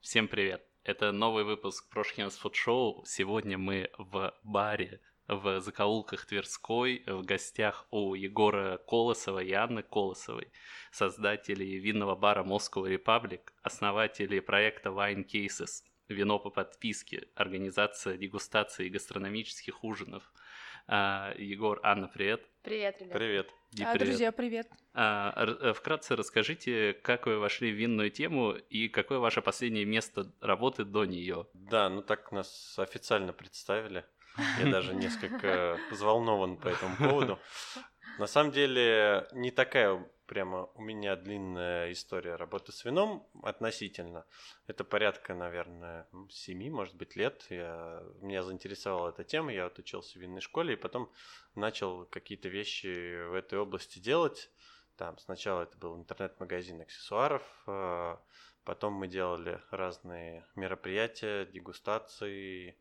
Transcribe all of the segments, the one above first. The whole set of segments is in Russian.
Всем привет! Это новый выпуск Прошкинс Фуд Шоу. Сегодня мы в баре в закоулках Тверской в гостях у Егора Колосова и Анны Колосовой, создателей винного бара Moscow Republic, основателей проекта Wine Cases, вино по подписке, организация дегустации и гастрономических ужинов. А, Егор, Анна, привет. Привет, ребят. Привет. Ди, А, привет. Друзья, привет. А, э, вкратце расскажите, как вы вошли в винную тему и какое ваше последнее место работы до нее? Да, ну так нас официально представили. Я даже несколько взволнован по этому поводу. На самом деле, не такая прямо у меня длинная история работы с вином относительно. Это порядка, наверное, семи, может быть, лет. Я, меня заинтересовала эта тема, я вот учился в винной школе и потом начал какие-то вещи в этой области делать. Там сначала это был интернет-магазин аксессуаров, э, потом мы делали разные мероприятия, дегустации.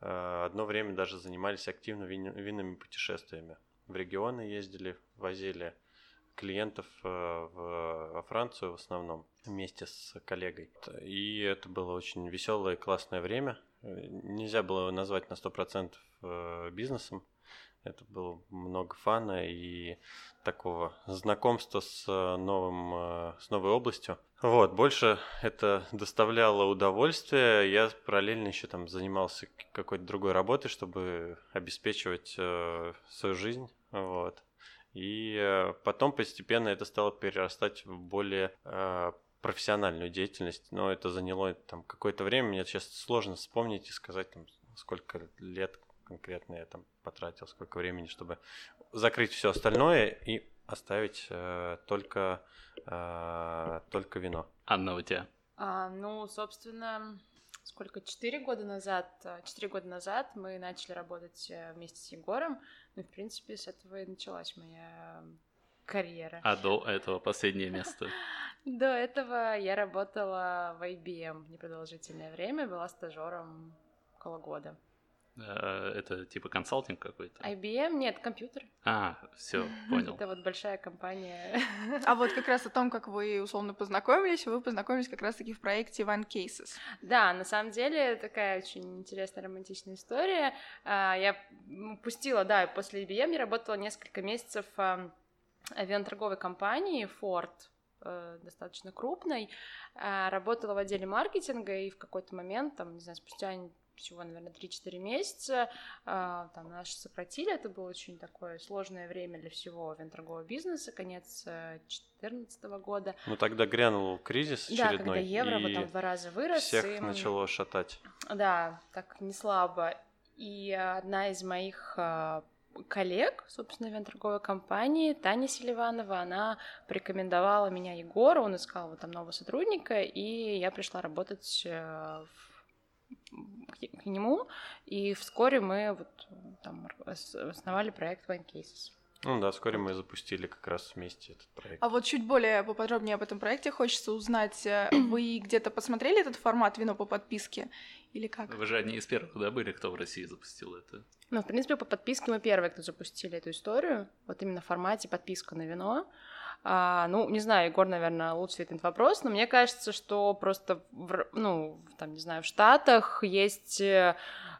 Э, Одно время даже занимались активно вин- винными путешествиями. В регионы ездили, возили клиентов э, в, Францию в основном вместе с коллегой. И это было очень веселое и классное время. Э, Нельзя было назвать на 100% э, бизнесом. Это было много фана и такого знакомства с новым, с новой областью. Вот, больше это доставляло удовольствие. Я параллельно еще там занимался какой-то другой работой, чтобы обеспечивать свою жизнь. Вот. И э, потом постепенно это стало перерастать в более э, профессиональную деятельность, но это заняло там какое-то время. Мне сейчас сложно вспомнить и сказать, там, сколько лет конкретно я там потратил, сколько времени, чтобы закрыть все остальное и оставить э, только, э, только вино. Анна, у тебя? А, ну, собственно, сколько? Четыре года назад, а, четыре года назад мы начали работать э, вместе с Егором. Ну, в принципе, с этого и началась моя карьера. А до этого последнее место? До этого я работала в IBM непродолжительное время, была стажером около года. Э, Это типа консалтинг какой-то? IBM, нет, компьютер. А, все, понял. Это вот большая компания. А вот как раз о том, как вы условно познакомились, вы познакомились как раз-таки в проекте One Cases. Да, на самом деле такая очень интересная романтичная история. А, Я пустила, да, после IBM я работала несколько месяцев в авиаторговой компании Ford, э, достаточно крупной. А, Работала в отделе маркетинга, и в какой-то момент, там, не знаю, спустя всего, наверное, 3-4 месяца а, там нас сократили, это было очень такое сложное время для всего авиаторгового бизнеса, конец 2014 года. Ну тогда грянул кризис Да, очередной, когда евро и в два раза вырос. всех и, начало шатать. Да, так не слабо. И одна из моих а, коллег, собственно, в торговой компании, Таня Селиванова, она порекомендовала меня Егору, он искал вот там нового сотрудника, и я пришла работать э, в- к к нему, и вскоре мы вот там ос- основали проект One Cases. Ну да, вскоре мы запустили как раз вместе этот проект. А вот чуть более поподробнее об этом проекте хочется узнать. э, Вы где-то посмотрели этот формат вино по подписке? Или как? Вы же одни из первых, да, были, кто в России запустил это? Ну, в принципе, по подписке мы первые, кто запустили эту историю, вот именно в формате подписка на вино. А, ну, не знаю, Егор, наверное, лучше этот вопрос, но мне кажется, что просто, в, ну, там, не знаю, в Штатах есть э,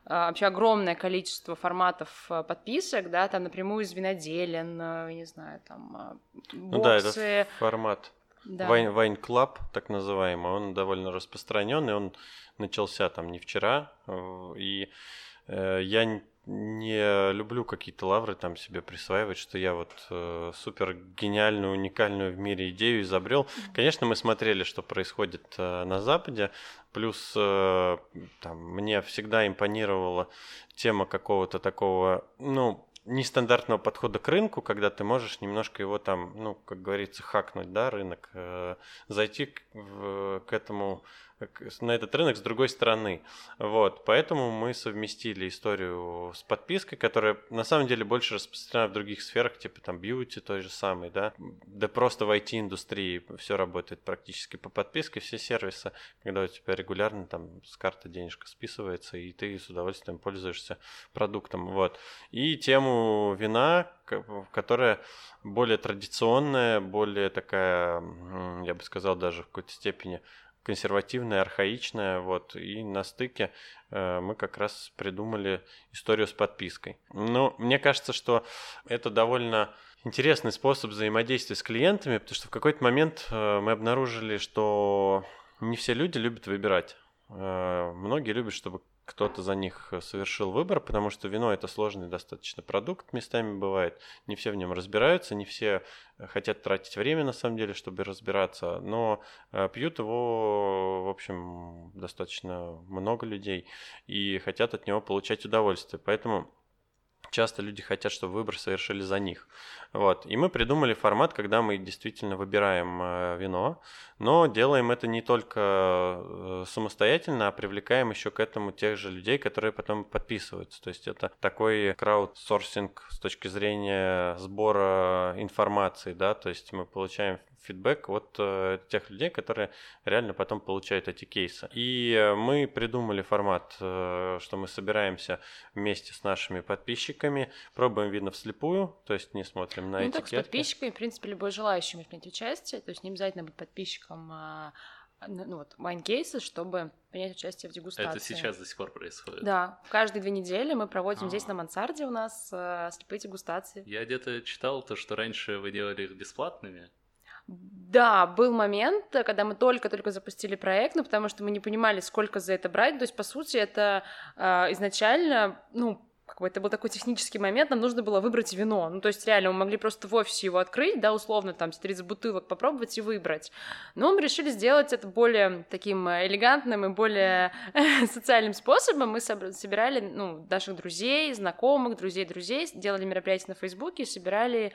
а, вообще огромное количество форматов э, подписок, да, там напрямую из виноделен, э, не знаю, там а, Ну да, боксы, это формат да. Wine, Wine Club, так называемый, он довольно распространенный, он начался там не вчера, и э, я не люблю какие-то лавры там себе присваивать, что я вот э, супер гениальную, уникальную в мире идею изобрел. Конечно, мы смотрели, что происходит э, на Западе, плюс э, там, мне всегда импонировала тема какого-то такого, ну, нестандартного подхода к рынку, когда ты можешь немножко его там, ну, как говорится, хакнуть, да, рынок, э, зайти к, в- к этому, на этот рынок с другой стороны. Вот, поэтому мы совместили историю с подпиской, которая на самом деле больше распространена в других сферах, типа там бьюти той же самой, да, да просто в IT-индустрии все работает практически по подписке, все сервисы, когда у тебя регулярно там с карты денежка списывается, и ты с удовольствием пользуешься продуктом, вот. И тему вина, ко- которая более традиционная, более такая, я бы сказал, даже в какой-то степени консервативное, архаичное, вот, и на стыке э, мы как раз придумали историю с подпиской. Но мне кажется, что это довольно интересный способ взаимодействия с клиентами, потому что в какой-то момент э, мы обнаружили, что не все люди любят выбирать. Э, многие любят, чтобы кто-то за них совершил выбор, потому что вино это сложный достаточно продукт, местами бывает. Не все в нем разбираются, не все хотят тратить время на самом деле, чтобы разбираться, но э, пьют его, в общем, достаточно много людей и хотят от него получать удовольствие. Поэтому часто люди хотят, чтобы выбор совершили за них. Вот. И мы придумали формат, когда мы действительно выбираем э, вино, но делаем это не только э, самостоятельно, а привлекаем еще к этому тех же людей, которые потом подписываются. То есть это такой краудсорсинг с точки зрения сбора информации, да, то есть мы получаем фидбэк от э, тех людей, которые реально потом получают эти кейсы. И э, мы придумали формат, э, что мы собираемся вместе с нашими подписчиками, пробуем видно вслепую, то есть не смотрим на ну, этикетки. так с подписчиками, в принципе, любой желающий может принять участие, то есть не обязательно быть подписчиком а, ну, вот, Wine Cases, чтобы принять участие в дегустации. Это сейчас до сих пор происходит? Да, каждые две недели мы проводим А-а-а. здесь на мансарде у нас э, слепые дегустации. Я где-то читал то, что раньше вы делали их бесплатными, да, был момент, когда мы только-только запустили проект, ну, потому что мы не понимали, сколько за это брать. То есть, по сути, это э, изначально, ну, как бы это был такой технический момент, нам нужно было выбрать вино. Ну, то есть, реально, мы могли просто в офисе его открыть, да, условно, там, 30 бутылок попробовать и выбрать. Но мы решили сделать это более таким элегантным и более социальным способом. Мы собирали, ну, наших друзей, знакомых, друзей друзей, делали мероприятия на Фейсбуке, собирали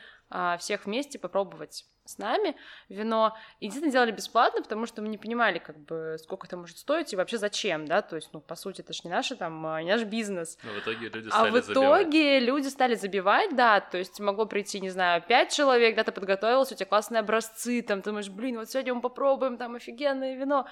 всех вместе попробовать с нами вино. Единственное, делали бесплатно, потому что мы не понимали, как бы, сколько это может стоить и вообще зачем, да, то есть, ну, по сути, это же не наш, там, а, не наш бизнес. Но в итоге люди стали А в итоге забивать. люди стали забивать, да, то есть могло прийти, не знаю, пять человек, да, ты подготовился, у тебя классные образцы, там, ты думаешь, блин, вот сегодня мы попробуем, там, офигенное вино.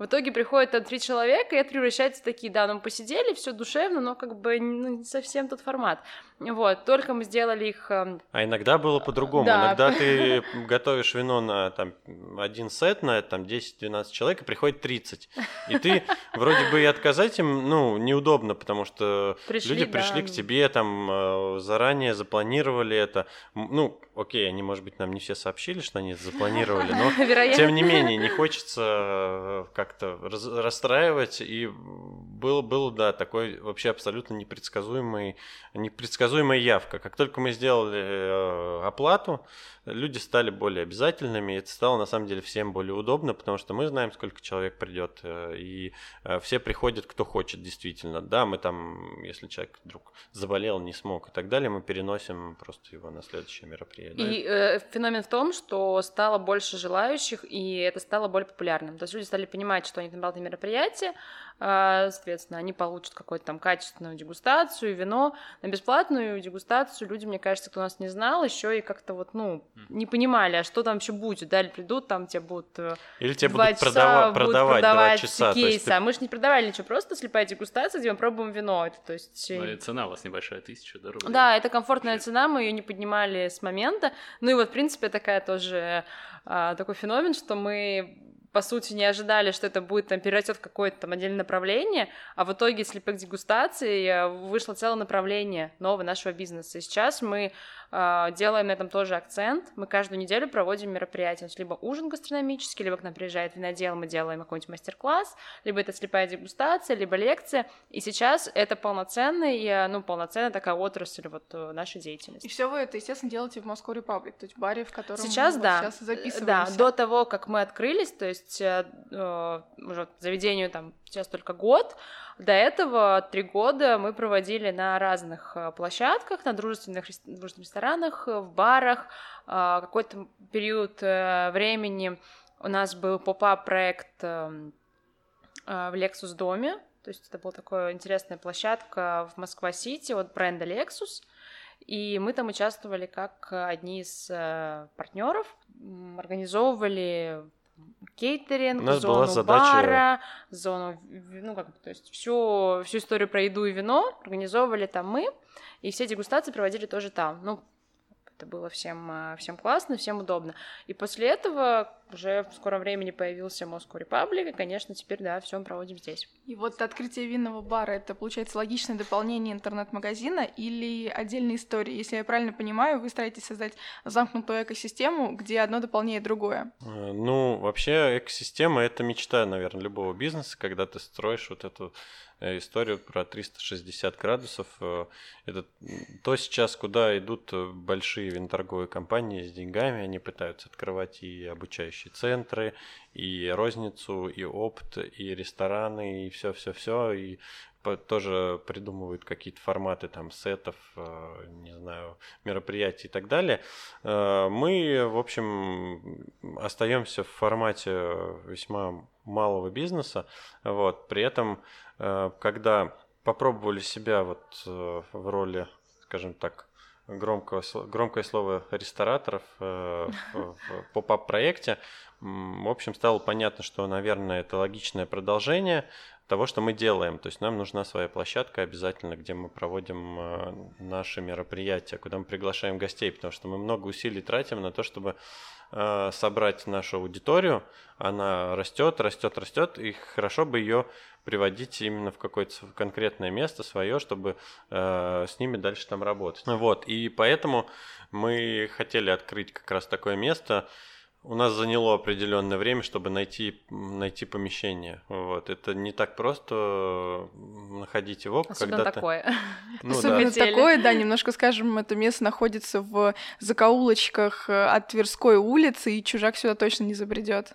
В итоге приходит там три человека, и это превращается в такие, да, ну мы посидели, все душевно, но как бы ну, не совсем тот формат. Вот, только мы сделали их... Эм, а иногда было по-другому. Да. Иногда ты готовишь вино на там, один сет, на там 10-12 человек, и приходит 30. И ты вроде бы и отказать им, ну, неудобно, потому что пришли, люди пришли да. к тебе, там, э, заранее запланировали это. Ну, окей, они, может быть, нам не все сообщили, что они запланировали, но тем не менее не хочется э, как-то расстраивать. И был, был, да, такой вообще абсолютно непредсказуемый, непредсказуемая явка. Как только мы сделали э, оплату, люди стали более обязательными, и это стало на самом деле всем более удобно, потому что мы знаем, сколько человек придет, э, и все приходят, кто хочет действительно. Да, мы там, если человек вдруг заболел, не смог и так далее, мы переносим просто его на следующее мероприятие. И э, феномен в том, что стало больше желающих, и это стало более популярным. То есть люди стали понимать, что они набрали мероприятие, э, соответственно, они получат какую-то там качественную дегустацию, вино. На бесплатную дегустацию люди, мне кажется, кто нас не знал, еще и как-то вот, ну, не понимали, а что там еще будет. Да, или придут, там тебе будут э, Или тебе будут, часа, продава- будут продавать, продавать часа. кейсы. Ты... А мы же не продавали ничего, просто слепая дегустация, где мы пробуем вино. Это, то есть... Ну и цена у вас небольшая, тысяча да, рублей. Да, это комфортная цена, мы ее не поднимали с момента. Ну и вот, в принципе, такая тоже а, такой феномен, что мы по сути, не ожидали, что это будет там перерастет в какое-то там отдельное направление, а в итоге слепых дегустаций э, вышло целое направление нового нашего бизнеса. И сейчас мы делаем на этом тоже акцент. Мы каждую неделю проводим мероприятия. Либо ужин гастрономический, либо к нам приезжает винодел, мы делаем какой-нибудь мастер-класс, либо это слепая дегустация, либо лекция. И сейчас это полноценная, ну, полноценная такая отрасль вот э, нашей деятельности. И все вы это, естественно, делаете в Москве Репаблик, то есть баре, в котором сейчас, мы да. сейчас записываемся. Да, до того, как мы открылись, то есть э, э уже заведению там сейчас только год, до этого три года мы проводили на разных э, площадках, на дружественных, дружественных ресторанах, в барах. А, какой-то период э, времени у нас был поп-ап проект эм, э, в Lexus доме, то есть это была такая интересная площадка в Москва-Сити от бренда Lexus. И мы там участвовали как одни из партнеров, организовывали кейтеринг, зону задача... бара, зону, ну как, то есть всю, всю историю про еду и вино организовывали там мы, и все дегустации проводили тоже там. Ну, это было всем, э, всем классно, всем удобно. И после этого уже в скором времени появился Moscow Republic, и, конечно, теперь, да, все мы проводим здесь. И вот открытие винного бара, это, получается, логичное дополнение интернет-магазина или отдельная история? Если я правильно понимаю, вы стараетесь создать замкнутую экосистему, где одно дополняет другое. Э, ну, вообще экосистема — это мечта, наверное, любого бизнеса, когда ты строишь вот эту историю про 360 градусов. Э, это то сейчас, куда идут э, большие винторговые компании с деньгами, они пытаются открывать и обучающие центры, и розницу, и опт, и рестораны, и все-все-все, и тоже придумывают какие-то форматы там сетов, не знаю, мероприятий и так далее. Мы, в общем, остаемся в формате весьма малого бизнеса, вот, при этом Э, когда попробовали себя вот э, в роли, скажем так, громкого, громкое слово рестораторов э, в поп-ап проекте, в общем, стало понятно, что, наверное, это логичное продолжение того, что мы делаем. То есть нам нужна своя площадка обязательно, где мы проводим наши мероприятия, куда мы приглашаем гостей, потому что мы много усилий тратим на то, чтобы собрать нашу аудиторию. Она растет, растет, растет, и хорошо бы ее приводить именно в какое-то конкретное место свое, чтобы э, с ними дальше там работать. Вот, и поэтому мы хотели открыть как раз такое место. У нас заняло определенное время, чтобы найти, найти помещение. Вот. Это не так просто находить его. Особенно когда такое. Ну, Особенно да. такое, да, немножко скажем, это место находится в закоулочках э, от Тверской улицы, и чужак сюда точно не забредет.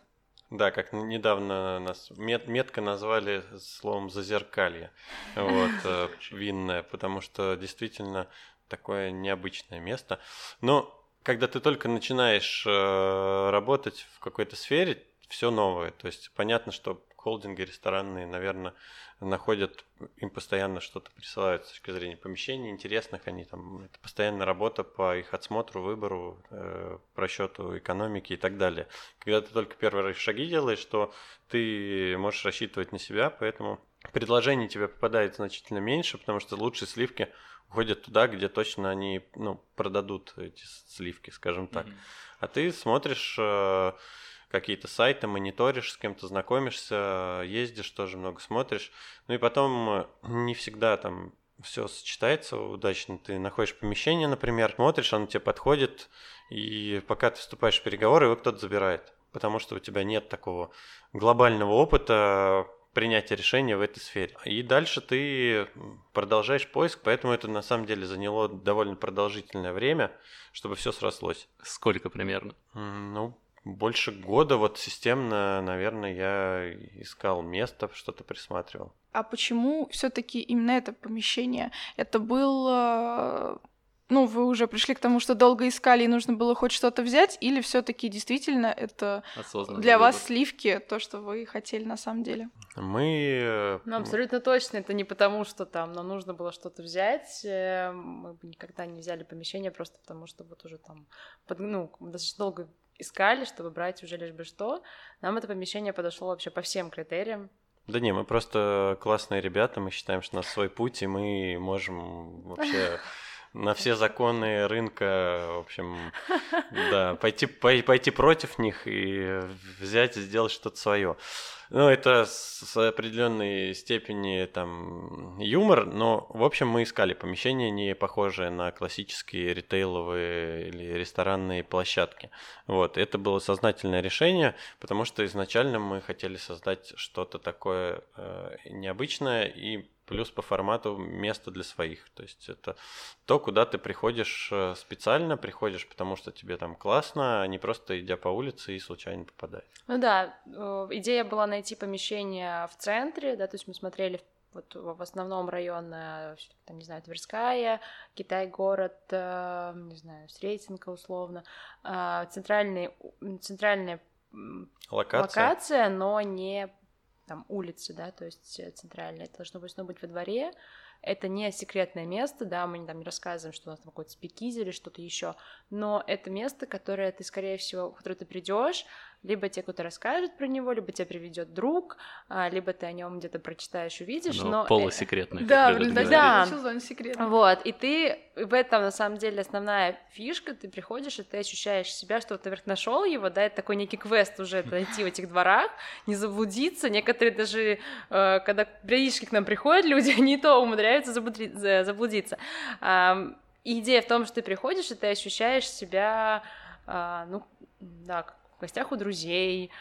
Да, как недавно нас мет, метко назвали словом зазеркалье, вот, э, винное, потому что действительно такое необычное место. Но когда ты только начинаешь э, работать в какой-то сфере, все новое. То есть понятно, что холдинги ресторанные, наверное, находят, им постоянно что-то присылают с точки зрения помещений интересных, они там, это постоянная работа по их отсмотру, выбору, э, просчету экономики и так далее. Когда ты только первые шаги делаешь, что ты можешь рассчитывать на себя, поэтому предложений тебе попадает значительно меньше, потому что лучшие сливки уходят туда, где точно они ну, продадут эти сливки, скажем так. Mm-hmm. А ты смотришь э, какие-то сайты, мониторишь, с кем-то знакомишься, ездишь, тоже много смотришь. Ну и потом э, не всегда там все сочетается удачно. Ты находишь помещение, например, смотришь, оно тебе подходит, и пока ты вступаешь в переговоры, его кто-то забирает. Потому что у тебя нет такого глобального опыта принятия решения в этой сфере. И дальше ты продолжаешь поиск, поэтому это на самом деле заняло довольно продолжительное время, чтобы все срослось. Сколько примерно? Ну, больше года вот системно, наверное, я искал место, что-то присматривал. А почему все-таки именно это помещение? Это был э, ну, вы уже пришли к тому, что долго искали и нужно было хоть что-то взять, или все-таки действительно это для выбор. вас сливки, то, что вы хотели на самом деле? Мы... Э, ну, абсолютно точно, это не потому, что там нам нужно было что-то взять, э, мы бы никогда не взяли помещение, просто потому что вот уже там, под, ну, достаточно долго искали, чтобы брать уже лишь бы что. Нам это помещение подошло вообще по всем критериям. Да не, мы просто классные ребята, мы считаем, что у нас свой путь, и мы можем вообще на все законы рынка, в общем, да, пойти, пойти против них и взять и сделать что-то свое. Ну, это с определенной степени там юмор, но, в общем, мы искали помещение, не похожее на классические ритейловые или ресторанные площадки. Вот, это было сознательное решение, потому что изначально мы хотели создать что-то такое э, необычное и плюс по формату место для своих. То есть это то, куда ты приходишь э, специально, приходишь, потому что тебе там классно, а не просто идя по улице и случайно попадаешь. Ну да, э, идея была найти помещение в центре, да, то есть мы смотрели вот в основном район, там, не знаю, Тверская, Китай-город, э, не знаю, Сретенка условно, центральный, центральная локация. локация, но не там улицы, да, то есть э, центральные, это должно быть, должно быть во дворе, это не секретное место, да, мы там не рассказываем, что у нас там какой-то спикиз или что-то еще, но это место, которое ты, скорее всего, в которое ты придешь, либо те, кто-то расскажет про него, либо тебя приведет друг, а, либо ты о нем где-то прочитаешь, увидишь. Но, но... Э, полусекретное. Да, в результате да. сезон секрет. Вот, и ты в этом, на самом деле, основная фишка, ты приходишь, и ты ощущаешь себя, что вот, наверх нашел его, да, это такой некий квест уже найти в этих дворах, не заблудиться. Некоторые даже, э, когда периодически к нам приходят люди, они то умудряются заблудиться. И идея в том, что ты приходишь, и ты ощущаешь себя, а, ну, да, в гостях у друзей,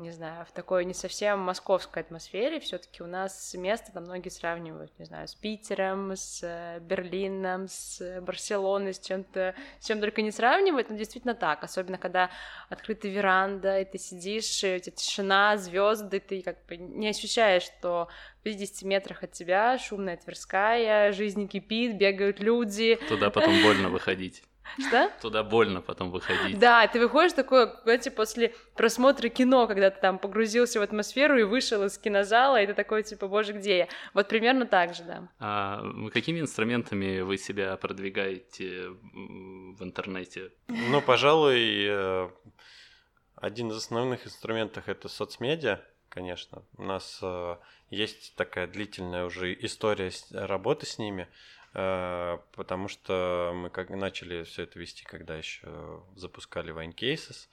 не знаю, в такой не совсем московской атмосфере. Все-таки у нас место там многие сравнивают, не знаю, с Питером, с э, Берлином, с Барселоной, с чем-то, с чем только не сравнивают, но действительно так. Особенно когда открыта веранда, и ты сидишь, и у тебя тишина, звезды, ты как бы не ощущаешь, что в 50 метрах от тебя шумная Тверская, жизнь кипит, бегают люди. Туда потом больно выходить. Что? Туда больно потом выходить. Да, ты выходишь такой, знаете, после просмотра кино, когда ты там погрузился в атмосферу и вышел из кинозала, и ты такой, типа, боже, где я? Вот примерно так же, да. А какими инструментами вы себя продвигаете в интернете? Ну, пожалуй, э, один из основных инструментов это соцмедиа, конечно. У нас э, есть такая длительная уже история работы с ними. Э, потому что мы как начали все это вести, когда еще запускали Wine Cases,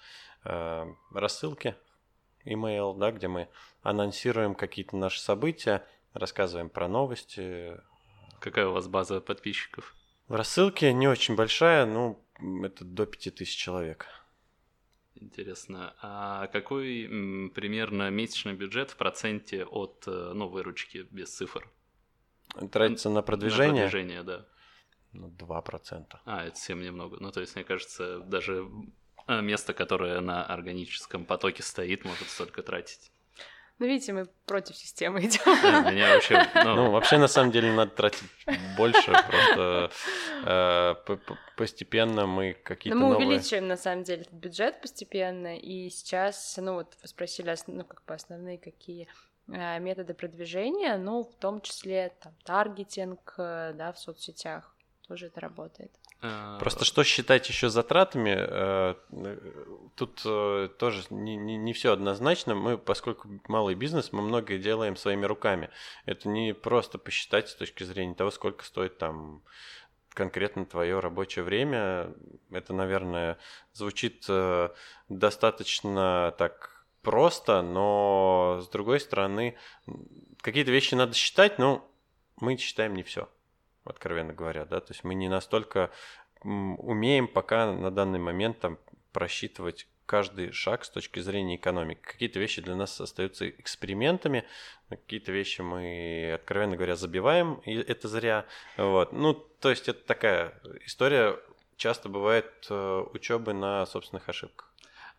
э, рассылки, email, да, где мы анонсируем какие-то наши события, рассказываем про новости. Какая у вас база подписчиков? В рассылке не очень большая, ну, это до 5000 человек. Интересно. А какой примерно месячный бюджет в проценте от э, ну, выручки без цифр? Тратится на продвижение? На продвижение, да. Ну, 2%. А, это совсем немного. Ну, то есть, мне кажется, даже а, место, которое на органическом потоке стоит, может столько тратить. Ну, видите, мы против системы идем. Да, меня вообще, ну... ну, вообще, на самом деле, надо тратить больше, просто э, постепенно мы какие-то Но мы новые... увеличиваем, на самом деле, этот бюджет постепенно, и сейчас, ну, вот вы спросили, ну, как бы основные какие методы продвижения, ну, в том числе там таргетинг, э, да, в соцсетях тоже это работает. А, Просто что считать еще затратами, э, тут тоже не, не, не все однозначно. Мы, поскольку малый бизнес, мы многое делаем своими руками. Это не просто посчитать с точки зрения того, сколько стоит там конкретно твое рабочее время. Это, наверное, звучит достаточно так просто, но с другой стороны, какие-то вещи надо считать, но мы считаем не все, откровенно говоря, да, то есть мы не настолько умеем пока на данный момент там просчитывать каждый шаг с точки зрения экономики. Какие-то вещи для нас остаются экспериментами, какие-то вещи мы, откровенно говоря, забиваем, и это зря. Вот. Ну, то есть это такая история, часто бывает э, учебы на собственных ошибках.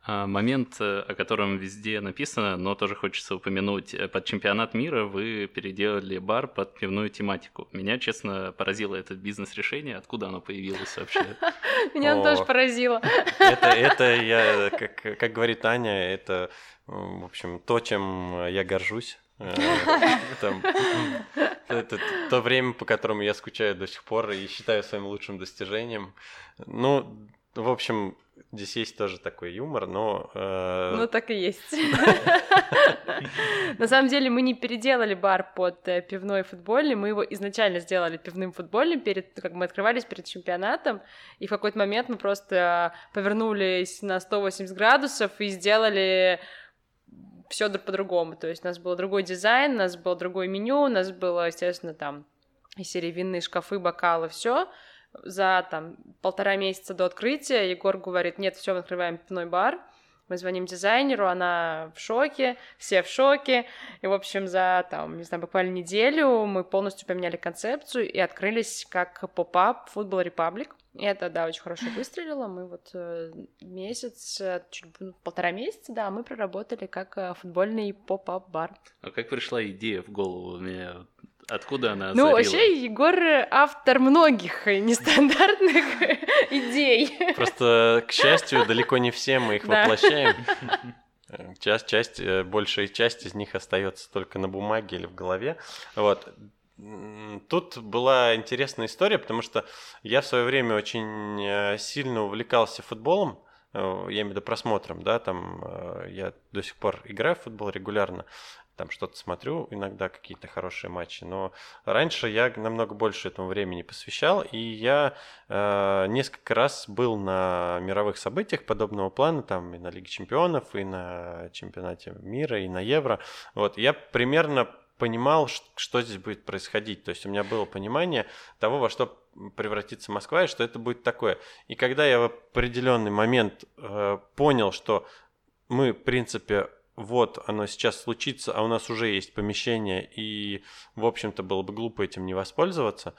А, момент, э, о котором везде написано, но тоже хочется упомянуть. Э, под чемпионат мира вы переделали бар под пивную тематику. Меня, честно, поразило это бизнес-решение. Откуда оно появилось вообще? Меня оно тоже поразило. Это, это я, как, как говорит Аня, это, в общем, то, чем я горжусь. Э, это то время, по которому я скучаю до сих пор и считаю своим лучшим достижением. Ну, в общем, Здесь есть тоже такой юмор, но... Э... Ну, так и есть. На самом деле мы не переделали бар под э, пивной футбольный, мы его изначально сделали пивным футбольным, перед, как мы открывались перед чемпионатом, и в какой-то момент мы просто повернулись на 180 градусов и сделали все по-другому. То есть у нас был другой дизайн, у нас был другое меню, у нас было, естественно, там из серии винные шкафы, бокалы, все за там полтора месяца до открытия Егор говорит, нет, все, открываем пивной бар, мы звоним дизайнеру, она в шоке, все в шоке. И, в общем, за, там, не знаю, буквально неделю мы полностью поменяли концепцию и открылись как pop-up Football Republic. И это, да, очень хорошо выстрелило. Мы вот э, месяц, э, чуть ну, полтора месяца, да, мы проработали как э, футбольный pop-up бар. А как пришла идея в голову? Мне Откуда она Ну, вообще, Егор автор многих нестандартных идей. Просто, к счастью, далеко не все мы их воплощаем. Часть, часть, большая часть из них остается только на бумаге или в голове. Вот. Тут была интересная история, потому что я в свое время очень э, сильно увлекался футболом, э, я имею в виду просмотром, да, там э, я до сих пор играю в футбол регулярно, там что-то смотрю, иногда какие-то хорошие матчи, но раньше я намного больше этому времени посвящал, и я э, несколько раз был на мировых событиях подобного плана, там и на Лиге Чемпионов, и на чемпионате мира, и на Евро. Вот я примерно понимал, что здесь будет происходить. То есть у меня было понимание того, во что превратится Москва, и что это будет такое. И когда я в определенный момент э, понял, что мы, в принципе, вот оно сейчас случится, а у нас уже есть помещение, и, в общем-то, было бы глупо этим не воспользоваться,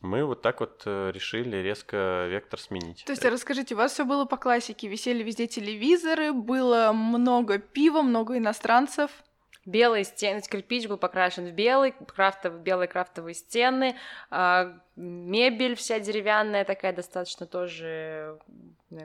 мы вот так вот э, решили резко вектор сменить. То есть, расскажите, у вас все было по классике, висели везде телевизоры, было много пива, много иностранцев? белые стены, кирпич был покрашен в белый, крафтов, белые крафтовые стены, а, мебель вся деревянная такая достаточно тоже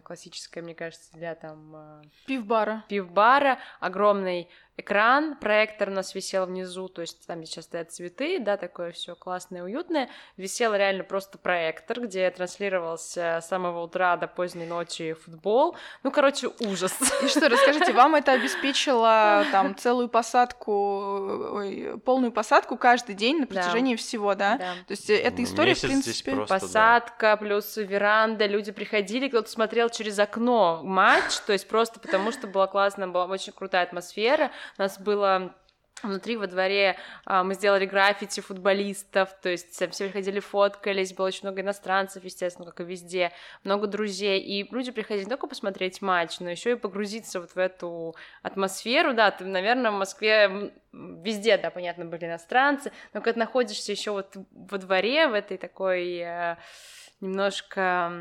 классическая, мне кажется, для там... А, пивбара. Пивбара, огромный экран, проектор у нас висел внизу, то есть там сейчас стоят цветы, да, такое все классное, уютное. Висел реально просто проектор, где транслировался с самого утра до поздней ночи футбол. Ну, короче, ужас. И что, расскажите, вам это обеспечило там целую посадку, ой, полную посадку каждый день на протяжении да. всего, да? да? То есть эта история, Месяц в принципе... Просто, Посадка, да. плюс веранда, люди приходили, кто-то смотрел через окно матч, то есть просто потому, что была классная, была очень крутая атмосфера, у нас было Внутри во дворе а, мы сделали граффити футболистов, то есть все приходили, фоткались, было очень много иностранцев, естественно, как и везде, много друзей, и люди приходили не только посмотреть матч, но еще и погрузиться вот в эту атмосферу, да, ты, наверное, в Москве везде, да, понятно, были иностранцы, но когда находишься еще вот во дворе, в этой такой э, немножко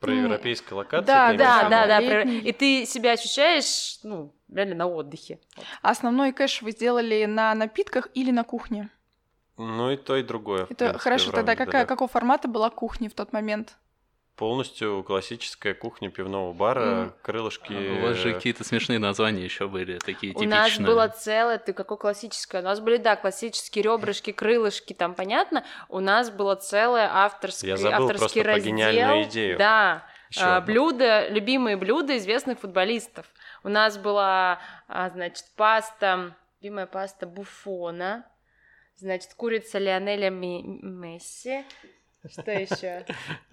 про европейской локации. Да, да, да, да, про... и ты себя ощущаешь, ну, реально на отдыхе. основной кэш вы сделали на напитках или на кухне? Ну и то, и другое. Это принципе, хорошо, тогда какая, да. какого формата была кухня в тот момент? Полностью классическая кухня пивного бара, mm. крылышки. А у вас же какие-то смешные названия еще были, такие у типичные. У нас было целое, ты какое классическое? У нас были, да, классические ребрышки, крылышки, там понятно. У нас было целое авторское, Я забыл авторский просто раздел. Про гениальную идею. Да, а, блюда, любимые блюда известных футболистов. У нас была, а, значит, паста, любимая паста Буфона, значит, курица Лионеля Месси, что еще?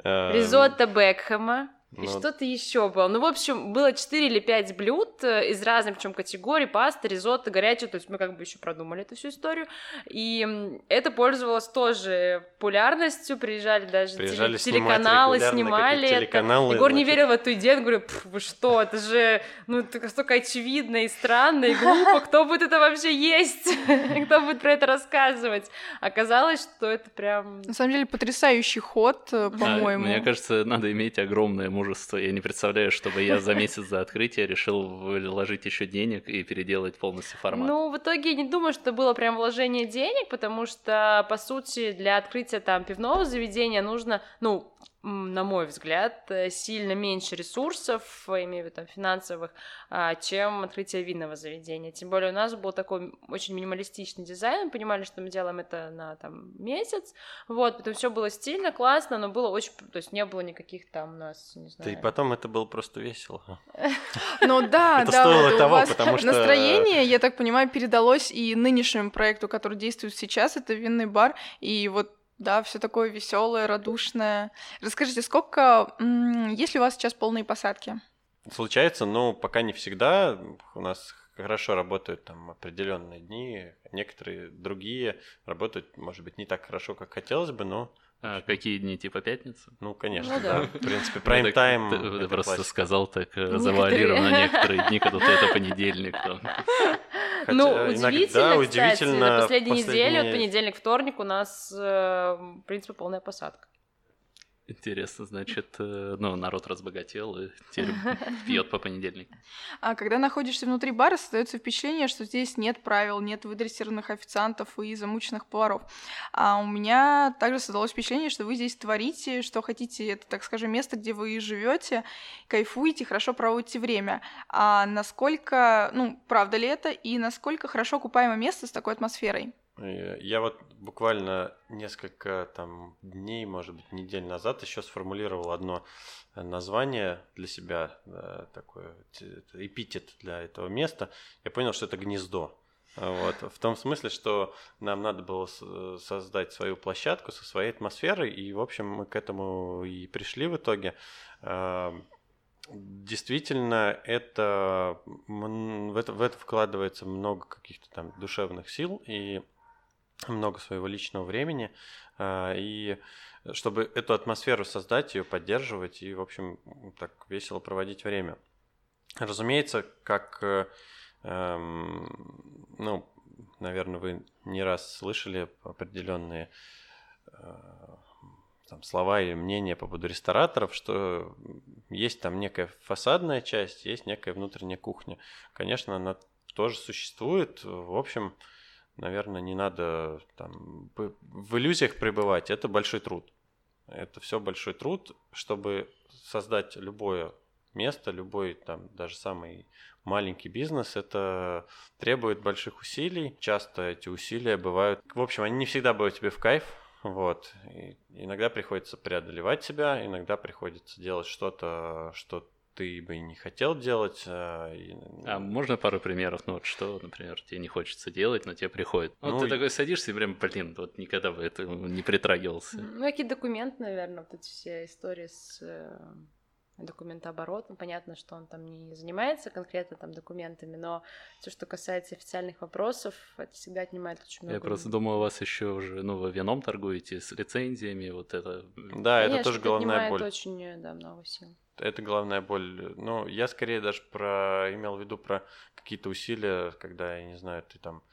Эм, Ризотто Бекхэма. И ну, что-то еще было. Ну, в общем, было 4 или 5 блюд э, из разных, причем категорий, паста, ризотто, горячее, то есть мы как бы еще продумали эту всю историю. И это пользовалось тоже популярностью, приезжали даже приезжали телеканалы, снимали это. Телеканалы, Егор не верил в эту идею, он говорит, вы что, это же, ну, это настолько очевидно и странно, и глупо, кто будет это вообще есть, кто будет про это рассказывать. Оказалось, что это прям... На самом деле потрясающий ход, э, по-моему. Мне кажется, надо иметь огромное мужество. Я не представляю, чтобы я за месяц за открытие решил вложить еще денег и переделать полностью формат. Ну, в итоге не думаю, что было прям вложение денег, потому что, по сути, для открытия там пивного заведения нужно, ну, на мой взгляд, э, сильно меньше ресурсов, имею в виду там, финансовых, а, чем открытие винного заведения. Тем более у нас был такой очень минималистичный дизайн, мы понимали, что мы делаем это на там, месяц, вот, потом все было стильно, классно, но было очень, то есть не было никаких там у нас, не знаю... Да и потом это было просто весело. Ну да, да, вот у вас настроение, я так понимаю, передалось и нынешнему проекту, который действует сейчас, это винный бар, и вот да, все такое веселое, радушное. Расскажите, сколько, есть ли у вас сейчас полные посадки? Случается, но пока не всегда. У нас хорошо работают там определенные дни, некоторые другие работают, может быть, не так хорошо, как хотелось бы, но а какие дни, типа пятница? Ну, конечно, ну, да. да. В принципе, прайм-тайм. Ты, ты просто классика. сказал так э, завуалированно некоторые дни, когда это понедельник. Хотя ну, удивительно, да, кстати, на последней неделе, от понедельник, вторник у нас, э, в принципе, полная посадка. Интересно, значит, э, ну, народ разбогател и теперь пьет по понедельникам. А когда находишься внутри бара, создается впечатление, что здесь нет правил, нет выдрессированных официантов и замученных поваров. А у меня также создалось впечатление, что вы здесь творите, что хотите, это, так скажем, место, где вы живете, кайфуете, хорошо проводите время. А насколько, ну, правда ли это, и насколько хорошо окупаемо место с такой атмосферой? Я вот буквально несколько там дней, может быть, недель назад еще сформулировал одно название для себя, да, такое эпитет для этого места. Я понял, что это гнездо. Вот, в том смысле, что нам надо было создать свою площадку со своей атмосферой, и, в общем, мы к этому и пришли в итоге. Действительно, это, в это вкладывается много каких-то там душевных сил и много своего личного времени. А, и чтобы эту атмосферу создать, ее поддерживать и, в общем, так весело проводить время. Разумеется, как, э, эм, ну, наверное, вы не раз слышали определенные э, там, слова или мнения по поводу рестораторов, что есть там некая фасадная часть, есть некая внутренняя кухня. Конечно, она тоже существует. В общем, наверное, не надо там, в иллюзиях пребывать. Это большой труд. Это все большой труд, чтобы создать любое место, любой там даже самый маленький бизнес, это требует больших усилий. Часто эти усилия бывают... В общем, они не всегда бывают тебе в кайф, вот. И иногда приходится преодолевать себя, иногда приходится делать что-то, что ты бы не хотел делать. А, и... а можно пару примеров? Ну вот что, например, тебе не хочется делать, но тебе приходит. Ну, ты такой садишься и прям, блин, вот никогда бы это не притрагивался. Ну, какие документы, наверное, вот эти все истории с э, документооборотом. Понятно, что он там не занимается конкретно там документами, но все, что касается официальных вопросов, это всегда отнимает очень много. Я просто думаю, у вас еще уже, ну, вы вином торгуете с лицензиями, вот это. Да, Конечно, это тоже головная боль. очень, да, много сил. Это главная боль. Ну, я скорее даже про имел в виду про какие-то усилия, когда, я не знаю, ты там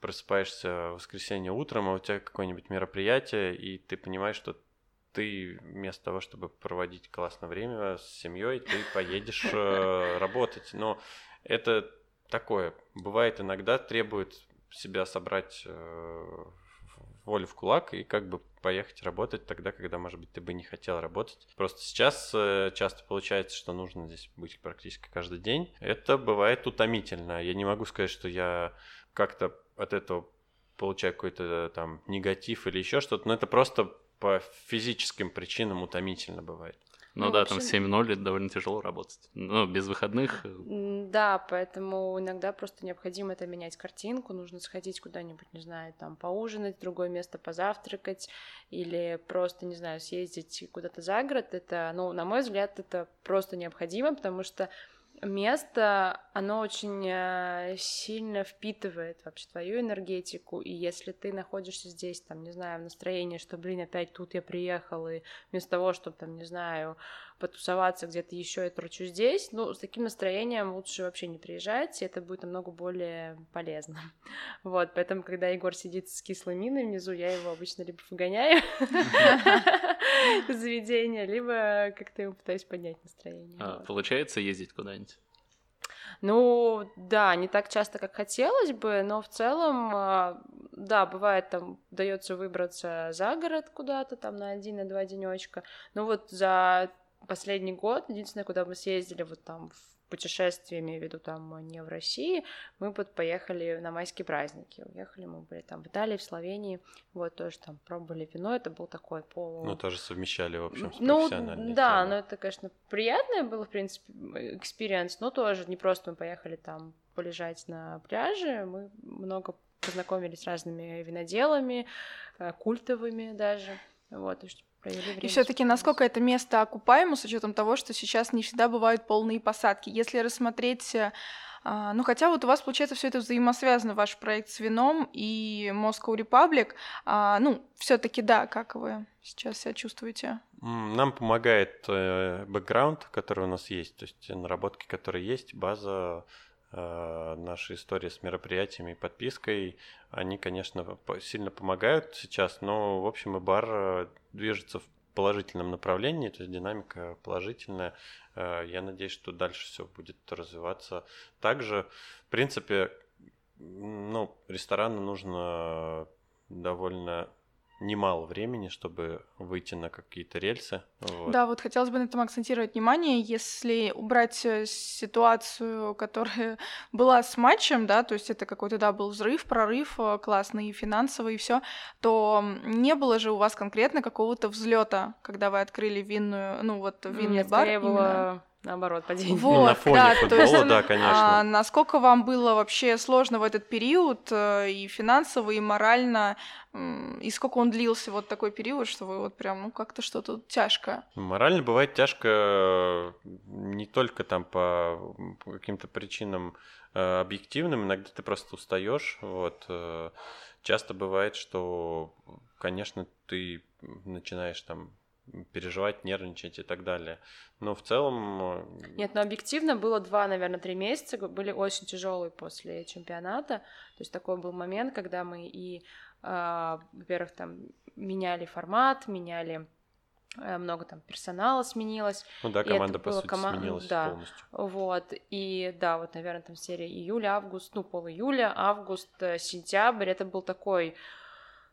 просыпаешься в воскресенье утром, а у тебя какое-нибудь мероприятие, и ты понимаешь, что ты вместо того, чтобы проводить классное время с семьей, ты поедешь э, работать. Но это такое. Бывает иногда требует себя собрать э, волю в кулак и как бы поехать работать тогда, когда, может быть, ты бы не хотел работать. Просто сейчас э, часто получается, что нужно здесь быть практически каждый день. Это бывает утомительно. Я не могу сказать, что я как-то от этого получаю какой-то там негатив или еще что-то, но это просто по физическим причинам утомительно бывает. Ну, ну да, общем... там 7-0 довольно тяжело работать. Ну, без выходных. Да, поэтому иногда просто необходимо это менять картинку. Нужно сходить куда-нибудь, не знаю, там поужинать, в другое место позавтракать или просто, не знаю, съездить куда-то за город. Это, ну, на мой взгляд, это просто необходимо, потому что место, оно очень э, сильно впитывает вообще твою энергетику, и если ты находишься здесь, там, не знаю, в настроении, что, блин, опять тут я приехал, и вместо того, чтобы, там, не знаю, потусоваться где-то еще и тручу здесь, ну, с таким настроением лучше вообще не приезжать, и это будет намного более полезно. Вот, поэтому, когда Егор сидит с кислой миной внизу, я его обычно либо выгоняю из заведения, либо как-то ему пытаюсь поднять настроение. А, получается ездить куда-нибудь? Ну, да, не так часто, как хотелось бы, но в целом, а, да, бывает там, удается выбраться за город куда-то, там на один, на два денечка. Ну вот за последний год, единственное, куда мы съездили вот там в путешествие, имею в виду там не в России, мы вот поехали на майские праздники. Уехали, мы были там в Италии, в Словении, вот тоже там пробовали вино, это был такой пол... Ну, тоже совмещали, в общем, с Ну, да, но это, конечно, приятное было, в принципе, experience, но тоже не просто мы поехали там полежать на пляже, мы много познакомились с разными виноделами, э, культовыми даже, вот, и все-таки насколько это место окупаемо с учетом того, что сейчас не всегда бывают полные посадки. Если рассмотреть э, а, ну, хотя вот у вас, получается, все это взаимосвязано, ваш проект с вином и Moscow Republic. А, ну, все-таки да, как вы сейчас себя чувствуете? Нам помогает э, бэкграунд, который у нас есть, то есть наработки, которые есть, база Э, наши истории с мероприятиями и подпиской, они, конечно, сильно помогают сейчас, но, в общем, и бар э, движется в положительном направлении, то есть динамика положительная. Э, я надеюсь, что дальше все будет развиваться. Также, в принципе, ну, ресторану нужно довольно немало времени, чтобы выйти на какие-то рельсы. Вот. Да, вот хотелось бы на этом акцентировать внимание, если убрать э, ситуацию, которая была с матчем, да, то есть это какой-то, да, был взрыв, прорыв э, классный, финансовый и все, то не было же у вас конкретно какого-то взлета, когда вы открыли винную, ну вот винный Нет, бар. Скорее было наоборот, падение. Вот, ну, на фоне да, футбола, есть, да, конечно. А, насколько вам было вообще сложно в этот период э, и финансово, и морально, и сколько он длился вот такой период, что вы вот прям, ну, как-то что-то тяжко? Морально бывает тяжко э, не только там по каким-то причинам э, объективным, иногда ты просто устаешь, вот. Часто бывает, что, конечно, ты начинаешь там переживать, нервничать и так далее. Но в целом... Э, Нет, но объективно было два, наверное, три месяца, были очень тяжелые после чемпионата. То есть такой был момент, когда мы и, э, во-первых, там меняли формат, меняли э, много там персонала сменилось. Ну да, команда, по сути, кома... сменилась да, полностью. Вот, и да, вот, наверное, там серия июля-август, ну, пол июля, август, э, сентябрь, это был такой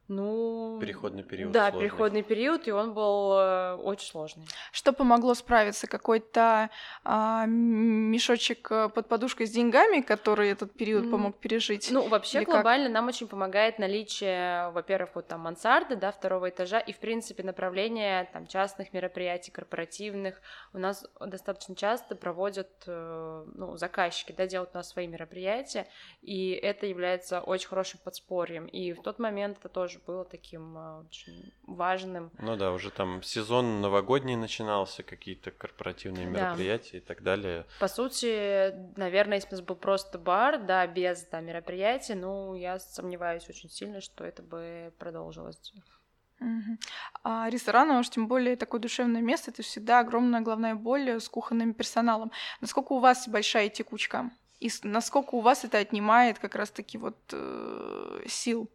ну... Переходный период. Да, сложный. переходный период, и он был э, очень сложный. Что помогло справиться? Какой-то а, мешочек э, под подушкой с деньгами, который этот период mm. помог пережить? Ну, вообще Или глобально как? нам очень помогает наличие, во-первых, вот там мансарды, да, второго этажа, и, в принципе, направление там частных мероприятий, корпоративных. У нас достаточно часто проводят, э, ну, заказчики, да, делают у нас свои мероприятия, и это является очень хорошим подспорьем. И в тот момент это тоже тоже было таким а, очень важным. Ну да, уже там сезон новогодний начинался, какие-то корпоративные мероприятия да. и так далее. По сути, наверное, если бы был просто бар, да, без да, мероприятий, ну, я сомневаюсь очень сильно, что это бы продолжилось. Угу. А ресторан, уж тем более такое душевное место, это всегда огромная головная боль с кухонным персоналом. Насколько у вас большая текучка? И насколько у вас это отнимает как раз-таки вот э, сил?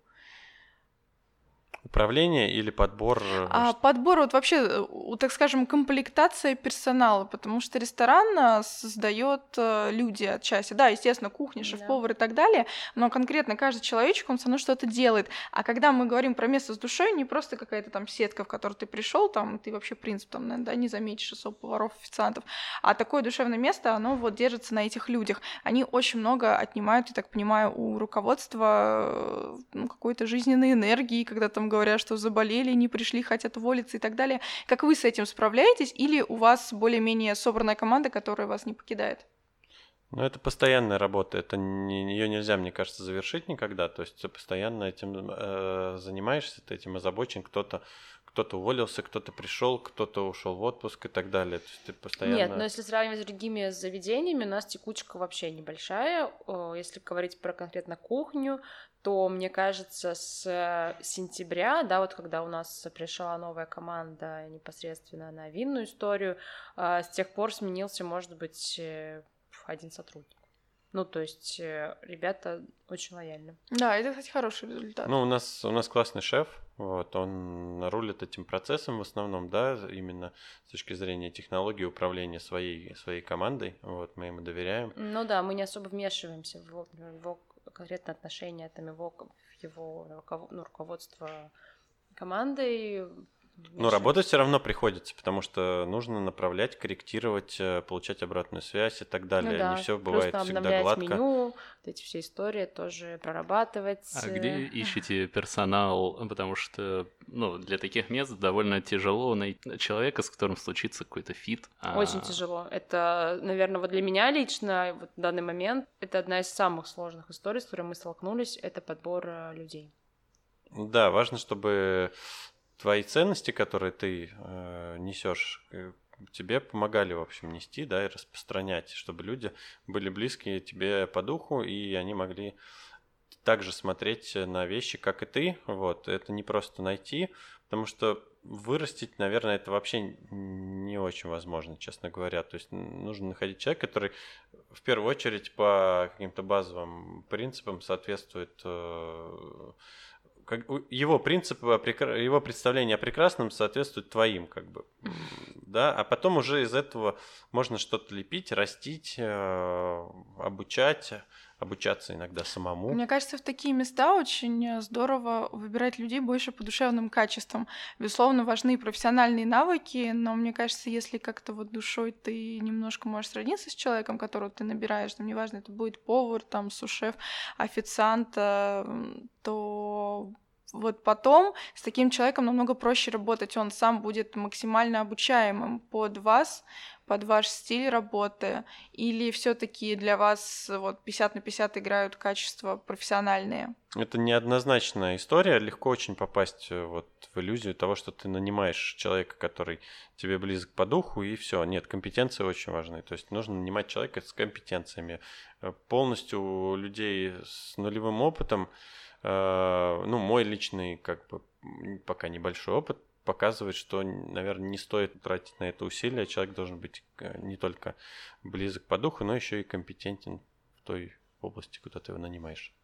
Управление или подбор? Э, а, подбор, вот вообще, э, так скажем, комплектация персонала, потому что ресторан э, создает люди отчасти. Да, естественно, кухня, шеф-повар да. и так далее, но конкретно каждый человечек, он все равно что-то делает. А когда мы говорим про место с душой, не просто какая-то там сетка, в которую ты пришел, там ты вообще принцип там, да, не заметишь особо поваров, официантов, а такое душевное место, оно вот держится на этих людях. Они очень много отнимают, я так понимаю, у руководства ну, какой-то жизненной энергии, когда там говорят, что заболели, не пришли, хотят уволиться и так далее. Как вы с этим справляетесь? Или у вас более-менее собранная команда, которая вас не покидает? Ну, это постоянная работа, это не, ее нельзя, мне кажется, завершить никогда. То есть ты постоянно этим э, занимаешься, ты этим озабочен, кто-то кто-то уволился, кто-то пришел, кто-то ушел в отпуск и так далее. То есть ты постоянно... Нет, но если сравнивать с другими заведениями, у нас текучка вообще небольшая. Если говорить про конкретно кухню, то, мне кажется, с сентября, да, вот когда у нас пришла новая команда непосредственно на винную историю, а, с тех пор сменился, может быть, э, один сотрудник. Ну, то есть э, ребята очень лояльны. Да, это, кстати, хороший результат. Ну, у нас, у нас классный шеф, вот, он рулит этим процессом в основном, да, именно с точки зрения технологии управления своей, своей командой, вот, мы ему доверяем. Ну да, мы не особо вмешиваемся в его, в его конкретно отношения, там, его, его ну, руководство командой, но работать все равно приходится, потому что нужно направлять, корректировать, э, получать обратную связь и так далее. Ну, да. Не все бывает Плюс всегда гладко. меню, вот эти все истории тоже прорабатывать. А где ищете персонал? Потому что ну, для таких мест довольно тяжело найти человека, с которым случится какой-то fit. А... Очень тяжело. Это, наверное, вот для меня лично вот в данный момент это одна из самых сложных историй, с которой мы столкнулись, это подбор э, людей. Да, важно, чтобы твои ценности, которые ты э, несешь, э, тебе помогали, в общем, нести, да, и распространять, чтобы люди были близкие тебе по духу, и они могли также смотреть на вещи, как и ты. Вот, это не просто найти, потому что вырастить, наверное, это вообще не очень возможно, честно говоря. То есть нужно находить человека, который в первую очередь по каким-то базовым принципам соответствует э, как, его принцип, его представление о прекрасном соответствует твоим, как бы, да, а потом уже из этого можно что-то лепить, растить, э, обучать, обучаться иногда самому. Мне кажется, в такие места очень здорово выбирать людей больше по душевным качествам. Безусловно, важны профессиональные навыки, но мне кажется, если как-то вот душой ты немножко можешь сравниться с человеком, которого ты набираешь, там неважно, это будет повар, там сушеф, официант, то вот потом с таким человеком намного проще работать, он сам будет максимально обучаемым под вас, под ваш стиль работы, или все таки для вас вот 50 на 50 играют качества профессиональные? Это неоднозначная история, легко очень попасть э, вот в иллюзию того, что ты нанимаешь человека, который тебе близок по духу, и все. Нет, компетенции очень важны. То есть нужно нанимать человека с компетенциями. Э, полностью людей с нулевым опытом Э, ну, мой личный, как бы, пока небольшой опыт показывает, что, наверное, не стоит тратить на это усилия. Человек должен быть э, не только близок по духу, но еще и компетентен в той области, куда ты его нанимаешь.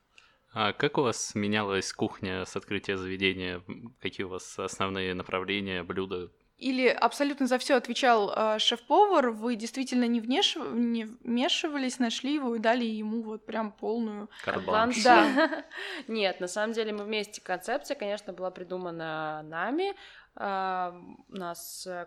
А как у вас менялась кухня с открытия заведения? Какие у вас основные направления, блюда? Или абсолютно за все отвечал э, шеф-повар, вы действительно не, внеш... не вмешивались, нашли его и дали ему вот прям полную... Карбланш. Да. Нет, на самом деле мы вместе. Концепция, конечно, была придумана нами. Э, у нас э,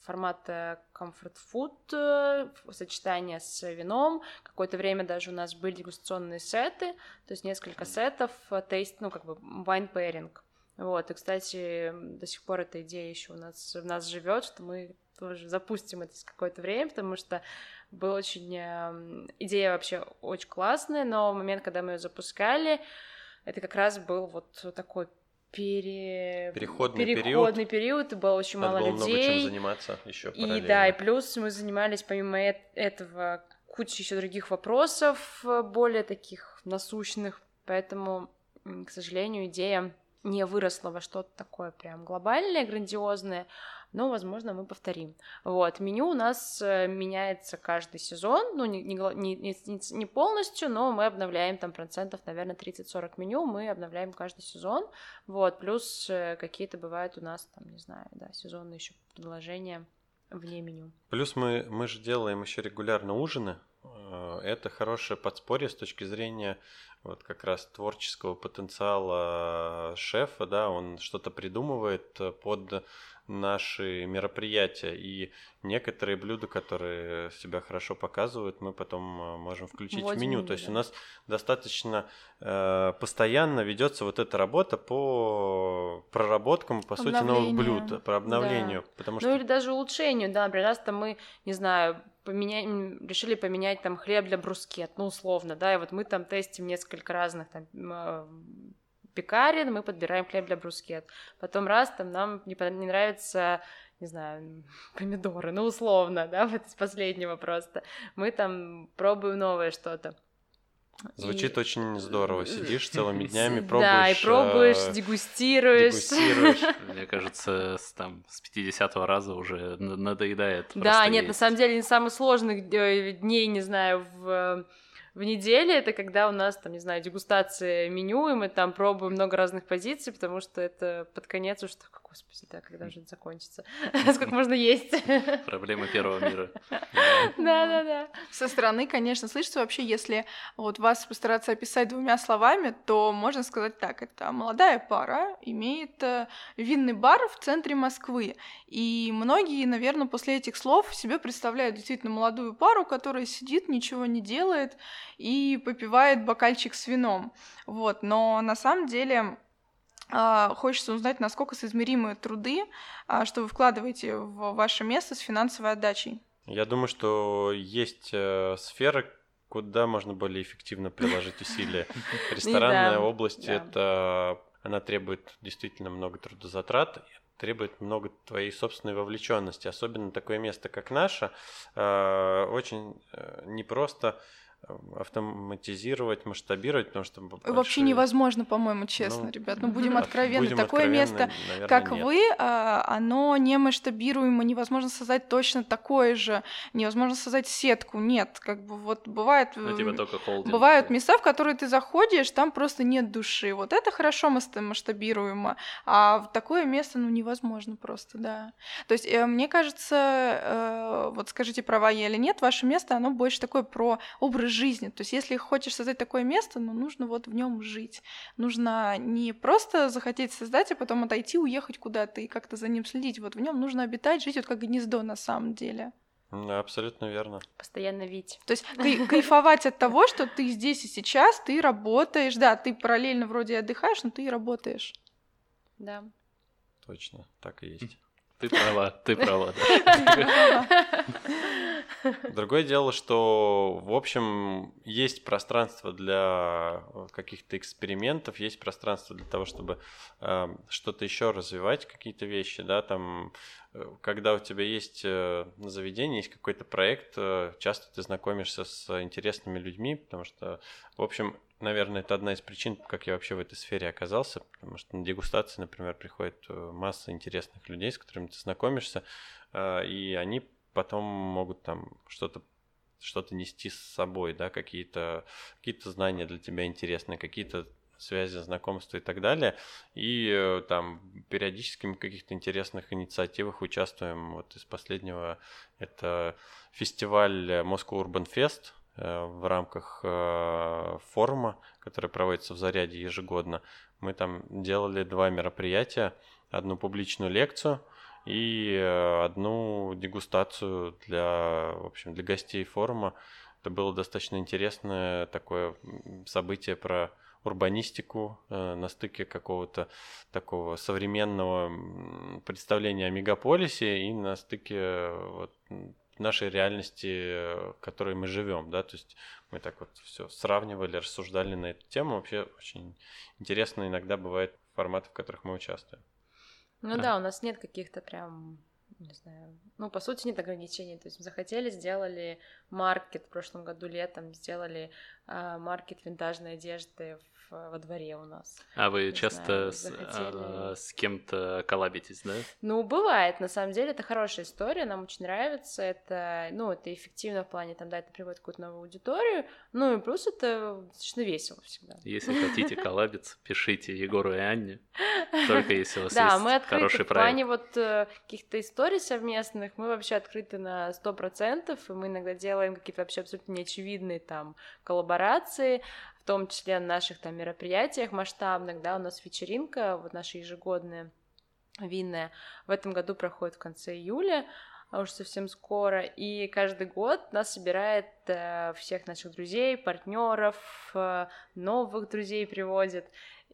формат comfort food, э, сочетание с вином. Какое-то время даже у нас были дегустационные сеты, то есть несколько сетов, тейст, ну, как бы wine pairing. Вот, и, кстати, до сих пор эта идея еще у нас, в нас живет, что мы тоже запустим это через какое-то время, потому что была очень... Эм, идея вообще очень классная, но момент, когда мы ее запускали, это как раз был вот такой пере... переходный, переходный период. период, было очень Надо мало было людей. много чем заниматься еще И да, и плюс мы занимались помимо этого кучей еще других вопросов, э, более таких насущных, поэтому, к сожалению, идея не выросла во что-то такое прям глобальное, грандиозное, но, возможно, мы повторим. Вот, меню у нас э, меняется каждый сезон, ну, не, не, не, не полностью, но мы обновляем там процентов, наверное, 30-40 меню, мы обновляем каждый сезон, вот, плюс э, какие-то бывают у нас, там, не знаю, да, сезонные еще предложения вне меню. Плюс мы, мы же делаем еще регулярно ужины, э, это хорошее подспорье с точки зрения вот как раз творческого потенциала шефа, да, он что-то придумывает под наши мероприятия. И некоторые блюда, которые себя хорошо показывают, мы потом э, можем включить Вводим в меню. То есть у нас достаточно э, постоянно ведется вот эта работа по проработкам, по сути, новых блюд, по обновлению. Да. Потому ну что... или даже улучшению, да, например, раз там мы, не знаю, поменять, решили поменять там хлеб для брускет, ну условно, да, и вот мы там тестим несколько разных там э, пекарен, мы подбираем хлеб для брускет. Потом раз, там нам не, не нравится не знаю, помидоры, ну, условно, да, вот из последнего просто. Мы там пробуем новое что-то. Звучит и... очень здорово. Сидишь целыми днями, пробуешь. Да, и пробуешь, э... дегустируешь. дегустируешь. Мне кажется, с, там, с 50 раза уже надоедает. Да, нет, есть. на самом деле, не самых сложных дней, не знаю, в в неделе это когда у нас, там, не знаю, дегустация меню, и мы там пробуем много разных позиций, потому что это под конец уж так, господи, да, когда же это закончится? Сколько можно есть? Проблема первого мира. Да-да-да. Со стороны, конечно, слышится вообще, если вот вас постараться описать двумя словами, то можно сказать так, это молодая пара имеет э, винный бар в центре Москвы, и многие, наверное, после этих слов себе представляют действительно молодую пару, которая сидит, ничего не делает, и попивает бокальчик с вином. Вот. Но на самом деле хочется узнать, насколько соизмеримы труды, а, что вы вкладываете в ваше место с финансовой отдачей. Я думаю, что есть э, сферы, куда можно более эффективно приложить усилия. Ресторанная область это она требует действительно много трудозатрат, требует много твоей собственной вовлеченности. Особенно такое место, как наше, э, очень э, непросто автоматизировать, масштабировать, потому что... Большие... Вообще невозможно, по-моему, честно, ну, ребят. Ну, будем откровенны. Будем Такое откровенны, место, наверное, как нет. вы, а, оно не масштабируемо, невозможно создать точно такое же, невозможно создать сетку, нет. Как бы вот бывает... Ну, типа только холдинг. Бывают места, в которые ты заходишь, там просто нет души. Вот это хорошо масштабируемо, а в такое место, ну, невозможно просто, да. То есть, э, мне кажется, э, вот скажите, права я или нет, ваше место, оно больше такое про образ жизни. То есть если хочешь создать такое место, ну, нужно вот в нем жить. Нужно не просто захотеть создать, а потом отойти, уехать куда-то и как-то за ним следить. Вот в нем нужно обитать, жить вот как гнездо на самом деле. Абсолютно верно. Постоянно видеть. То есть кай- кайфовать от того, что ты здесь и сейчас, ты работаешь, да, ты параллельно вроде отдыхаешь, но ты и работаешь. Да. Точно, так и есть. Ты права, ты права. Другое дело, что, в общем, есть пространство для каких-то экспериментов, есть пространство для того, чтобы э, что-то еще развивать, какие-то вещи, да, там, э, когда у тебя есть э, на заведении, есть какой-то проект, э, часто ты знакомишься с интересными людьми, потому что, в общем, наверное, это одна из причин, как я вообще в этой сфере оказался, потому что на дегустации, например, приходит э, масса интересных людей, с которыми ты знакомишься, э, и они потом могут там что-то что-то нести с собой, да, какие-то какие знания для тебя интересные, какие-то связи, знакомства и так далее. И э, там периодически мы в каких-то интересных инициативах участвуем. Вот из последнего это фестиваль Moscow Urban Fest, Э, в рамках э, форума, который проводится в Заряде ежегодно. Мы там делали два мероприятия. Одну публичную лекцию и одну дегустацию для, в общем, для гостей форума. Это было достаточно интересное такое событие про урбанистику на стыке какого-то такого современного представления о мегаполисе и на стыке вот, нашей реальности, в которой мы живем, да, то есть мы так вот все сравнивали, рассуждали на эту тему. Вообще очень интересно иногда бывает форматы, в которых мы участвуем. Ну а. да, у нас нет каких-то прям, не знаю, ну по сути нет ограничений. То есть захотели, сделали маркет в прошлом году летом, сделали э, маркет винтажной одежды во дворе у нас. А вы Не часто знаю, с, а, с кем-то коллабитесь, да? Ну, бывает, на самом деле, это хорошая история, нам очень нравится, это, ну, это эффективно в плане, там, да, это приводит какую-то новую аудиторию, ну, и плюс это достаточно весело всегда. Если хотите коллабиться, пишите Егору и Анне, только если у вас да, есть мы открыты хороший в плане вот э, каких-то историй совместных, мы вообще открыты на 100%, и мы иногда делаем какие-то вообще абсолютно неочевидные там коллаборации, в том числе на наших там мероприятиях масштабных, да, у нас вечеринка, вот наша ежегодная винная, в этом году проходит в конце июля, а уж совсем скоро, и каждый год нас собирает э, всех наших друзей, партнеров, э, новых друзей приводит,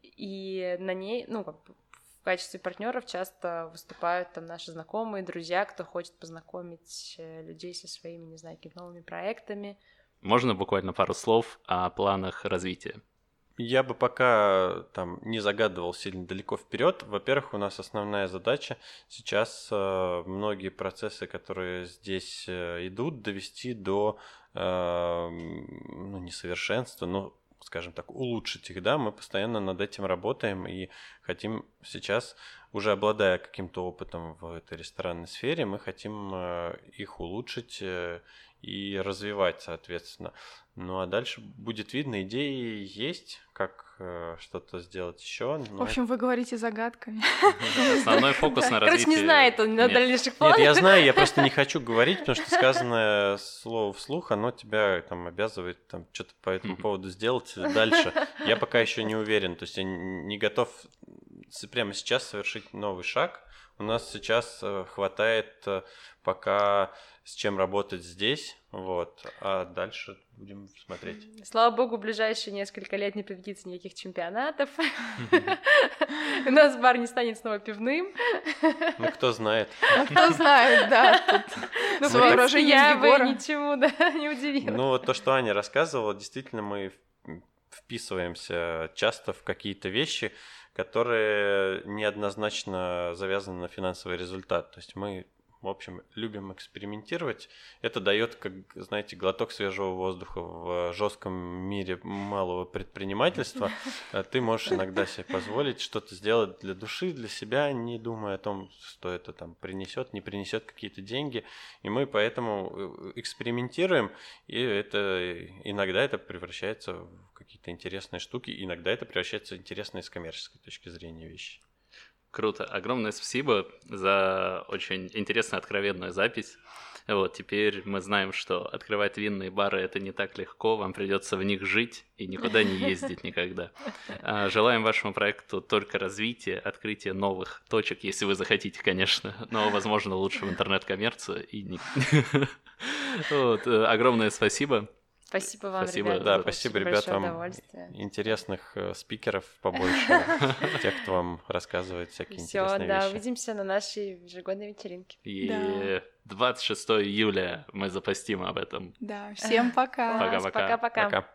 и на ней, ну, как бы в качестве партнеров часто выступают там наши знакомые, друзья, кто хочет познакомить э, людей со своими, не знаю, какими новыми проектами, можно буквально пару слов о планах развития? Я бы пока там не загадывал сильно далеко вперед. Во-первых, у нас основная задача сейчас э, многие процессы, которые здесь э, идут, довести до э, ну, несовершенства, но скажем так, улучшить их, да, мы постоянно над этим работаем и хотим сейчас, уже обладая каким-то опытом в этой ресторанной сфере, мы хотим э, их улучшить э, и развивать, соответственно. Ну а дальше будет видно, идеи есть, как э, что-то сделать еще. В общем, это... вы говорите загадками. Основной фокус на развитии. Короче, не знает он на дальнейших планах. Нет, я знаю, я просто не хочу говорить, потому что сказанное слово вслух, оно тебя там обязывает там что-то по этому поводу сделать дальше. Я пока еще не уверен, то есть я не готов прямо сейчас совершить новый шаг. У нас сейчас э, хватает э, пока с чем работать здесь, вот, а дальше будем смотреть. Слава богу, в ближайшие несколько лет не победится никаких чемпионатов. У нас бар не станет снова пивным. Ну, кто знает. Ну, кто знает, да. Ну, я бы ничему, да, не удивилась. Ну, вот то, что Аня рассказывала, действительно, мы вписываемся часто в какие-то вещи, которые неоднозначно завязаны на финансовый результат. То есть мы в общем, любим экспериментировать. Это дает, как знаете, глоток свежего воздуха в жестком мире малого предпринимательства. А ты можешь иногда себе позволить что-то сделать для души, для себя, не думая о том, что это там принесет, не принесет какие-то деньги. И мы поэтому э, экспериментируем, и это иногда это превращается в какие-то интересные штуки, иногда это превращается в интересные с коммерческой точки зрения вещи. Круто. Огромное спасибо за очень интересную, откровенную запись. Вот, теперь мы знаем, что открывать винные бары это не так легко, вам придется в них жить и никуда не ездить никогда. А, желаем вашему проекту только развития, открытия новых точек, если вы захотите, конечно, но, возможно, лучше в интернет-коммерцию. И э, огромное спасибо. Спасибо вам, спасибо, ребята. Да, спасибо ребятам. Интересных э, спикеров побольше, тех, кто вам рассказывает всякие Всё, интересные да, вещи. увидимся на нашей ежегодной вечеринке. Да. 26 июля мы запостим об этом. Да, всем пока. Пока-пока. Пока-пока.